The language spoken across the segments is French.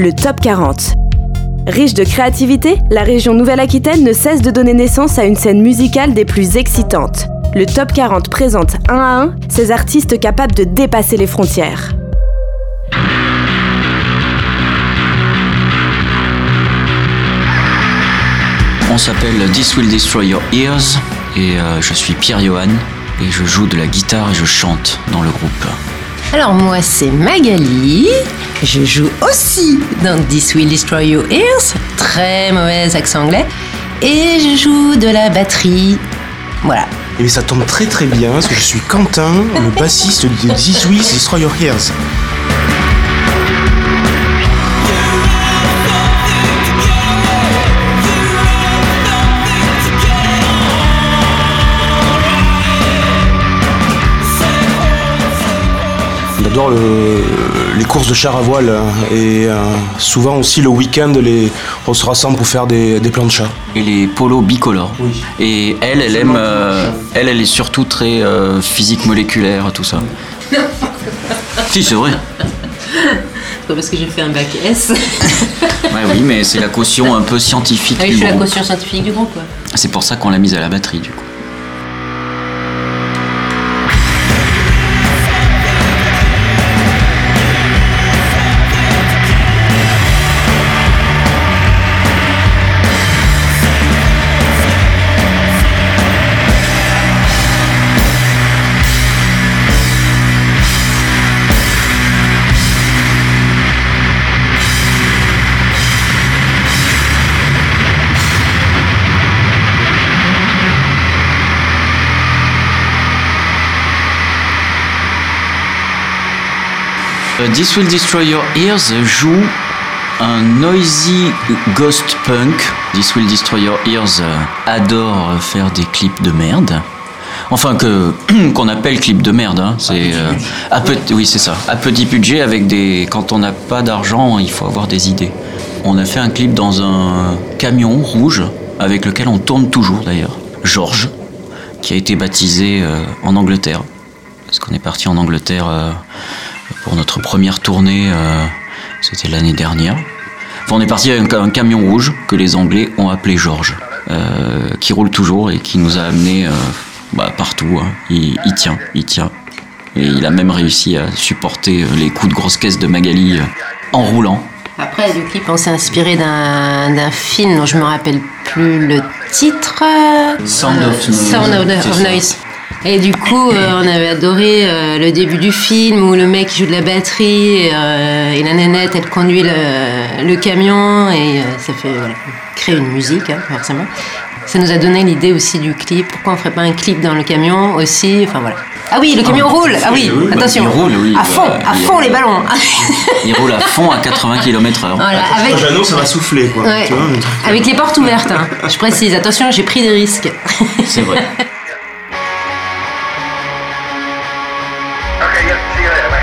le Top 40. Riche de créativité, la région Nouvelle-Aquitaine ne cesse de donner naissance à une scène musicale des plus excitantes. Le Top 40 présente un à un ces artistes capables de dépasser les frontières. On s'appelle This Will Destroy Your Ears et euh, je suis Pierre Johan et je joue de la guitare et je chante dans le groupe. Alors moi c'est Magali, je joue aussi dans This Will Destroy Your Ears, très mauvais accent anglais, et je joue de la batterie. Voilà. Et ça tombe très très bien parce que je suis Quentin, le bassiste de This Will Destroy Your Ears. On adore le- les courses de char à voile et euh, souvent aussi le week-end les, on se rassemble pour faire des, des plans de chat. Et les polos bicolores. Oui. Et elle, elle aime, euh, elle, elle est surtout très euh, physique moléculaire, tout ça. si, c'est vrai. Pas parce que j'ai fait un bac S. Ouais, oui, mais c'est la caution un peu scientifique Ah oui, du je suis la caution scientifique du groupe. quoi. C'est pour ça qu'on l'a mise à la batterie, du coup. This Will Destroy Your Ears joue un noisy ghost punk. This Will Destroy Your Ears euh, adore faire des clips de merde. Enfin que qu'on appelle clip de merde, hein. c'est euh, à petit, oui c'est ça, à petit budget avec des. Quand on n'a pas d'argent, il faut avoir des idées. On a fait un clip dans un camion rouge avec lequel on tourne toujours d'ailleurs. George, qui a été baptisé euh, en Angleterre, parce qu'on est parti en Angleterre euh, pour notre première tournée, euh, c'était l'année dernière. Enfin, on est parti avec un, un camion rouge que les Anglais ont appelé George, euh, qui roule toujours et qui nous a amenés euh, bah, partout. hein. Il, il tient, il tient. Et il a même réussi à supporter les coups de grosse caisse de Magali euh, en roulant. Après, du clip, on s'est inspiré d'un film dont je me rappelle plus le titre. Sound of Noise. Sound of. Noise. Et du coup, euh, on avait adoré euh, le début du film où le mec joue de la batterie euh, et la nénette, elle conduit le, le camion et euh, ça fait voilà, créer une musique, hein, forcément. Ça nous a donné l'idée aussi du clip. Pourquoi on ferait pas un clip dans le camion aussi? Enfin voilà. Ah oui, le camion roule. Ah oui, oui, bah, attention. il roule, oui, à fond, bah, à fond roule. les ballons. Il roule à fond à 80 km/h. Voilà, avec, Jeannot, ça va souffler quoi. Ouais. Tu vois, un truc. Avec les portes ouvertes, hein. je précise. Attention, j'ai pris des risques. C'est vrai. Okay, yep, see you later, mate.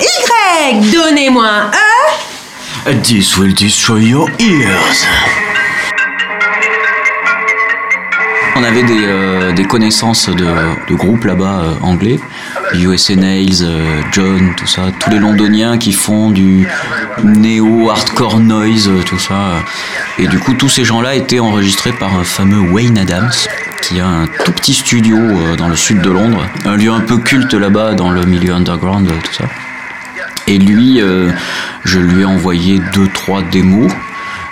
Y, donnez-moi un E. This will destroy your ears. On avait des, euh, des connaissances de, de groupes là-bas euh, anglais, USA Nails, euh, John, tout ça, tous les londoniens qui font du néo, hardcore noise, tout ça. Et du coup, tous ces gens-là étaient enregistrés par un fameux Wayne Adams, qui a un tout petit studio euh, dans le sud de Londres, un lieu un peu culte là-bas dans le milieu underground, tout ça. Et lui, euh, je lui ai envoyé deux, trois démos.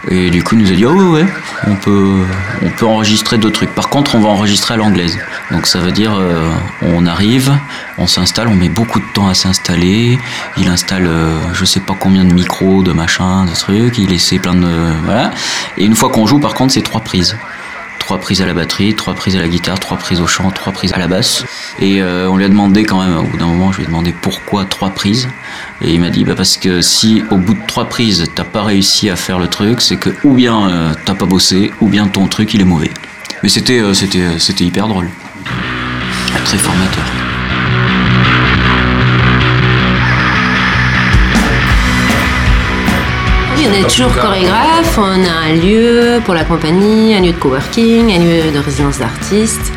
Et du coup, il nous a dit, oh ouais, ouais, on peut, on peut enregistrer deux trucs. Par contre, on va enregistrer à l'anglaise. Donc ça veut dire, euh, on arrive, on s'installe, on met beaucoup de temps à s'installer. Il installe, euh, je sais pas combien de micros, de machins, de trucs. Il essaie plein de, voilà. Et une fois qu'on joue, par contre, c'est trois prises. Trois prises à la batterie, trois prises à la guitare, trois prises au chant, trois prises à la basse. Et euh, on lui a demandé quand même, au bout d'un moment, je lui ai demandé pourquoi trois prises. Et il m'a dit, bah parce que si au bout de trois prises, t'as pas réussi à faire le truc, c'est que ou bien euh, t'as pas bossé, ou bien ton truc il est mauvais. Mais c'était euh, c'était c'était hyper drôle. Très formateur. Est toujours chorégraphe, on a un lieu pour la compagnie, un lieu de coworking, un lieu de résidence d'artistes.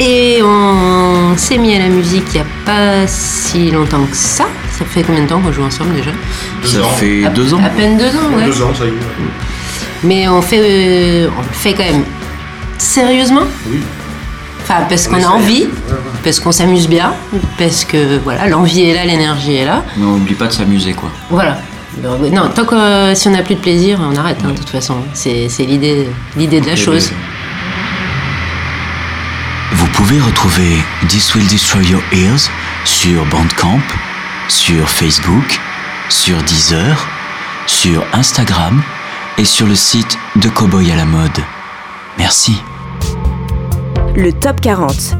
Et on s'est mis à la musique il n'y a pas si longtemps que ça. Ça fait combien de temps qu'on joue ensemble déjà Ça fait deux ans. À peine deux ans, ouais. Deux ans, ça y est. Mais on fait, euh, on le fait quand même sérieusement. Oui. Enfin, parce qu'on a envie, parce qu'on s'amuse bien, parce que voilà, l'envie est là, l'énergie est là. Mais on oublie pas de s'amuser quoi. Voilà. Non, tant que euh, si on n'a plus de plaisir, on arrête. hein, de toute façon, c'est l'idée de la chose. Vous pouvez retrouver This Will Destroy Your Ears sur Bandcamp, sur Facebook, sur Deezer, sur Instagram et sur le site de Cowboy à la mode. Merci. Le Top 40.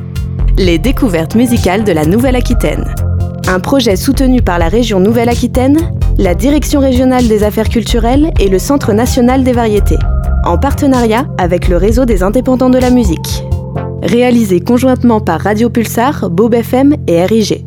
Les découvertes musicales de la Nouvelle-Aquitaine. Un projet soutenu par la région Nouvelle-Aquitaine, la Direction régionale des affaires culturelles et le Centre national des variétés, en partenariat avec le réseau des indépendants de la musique. Réalisé conjointement par Radio Pulsar, Bob FM et RIG.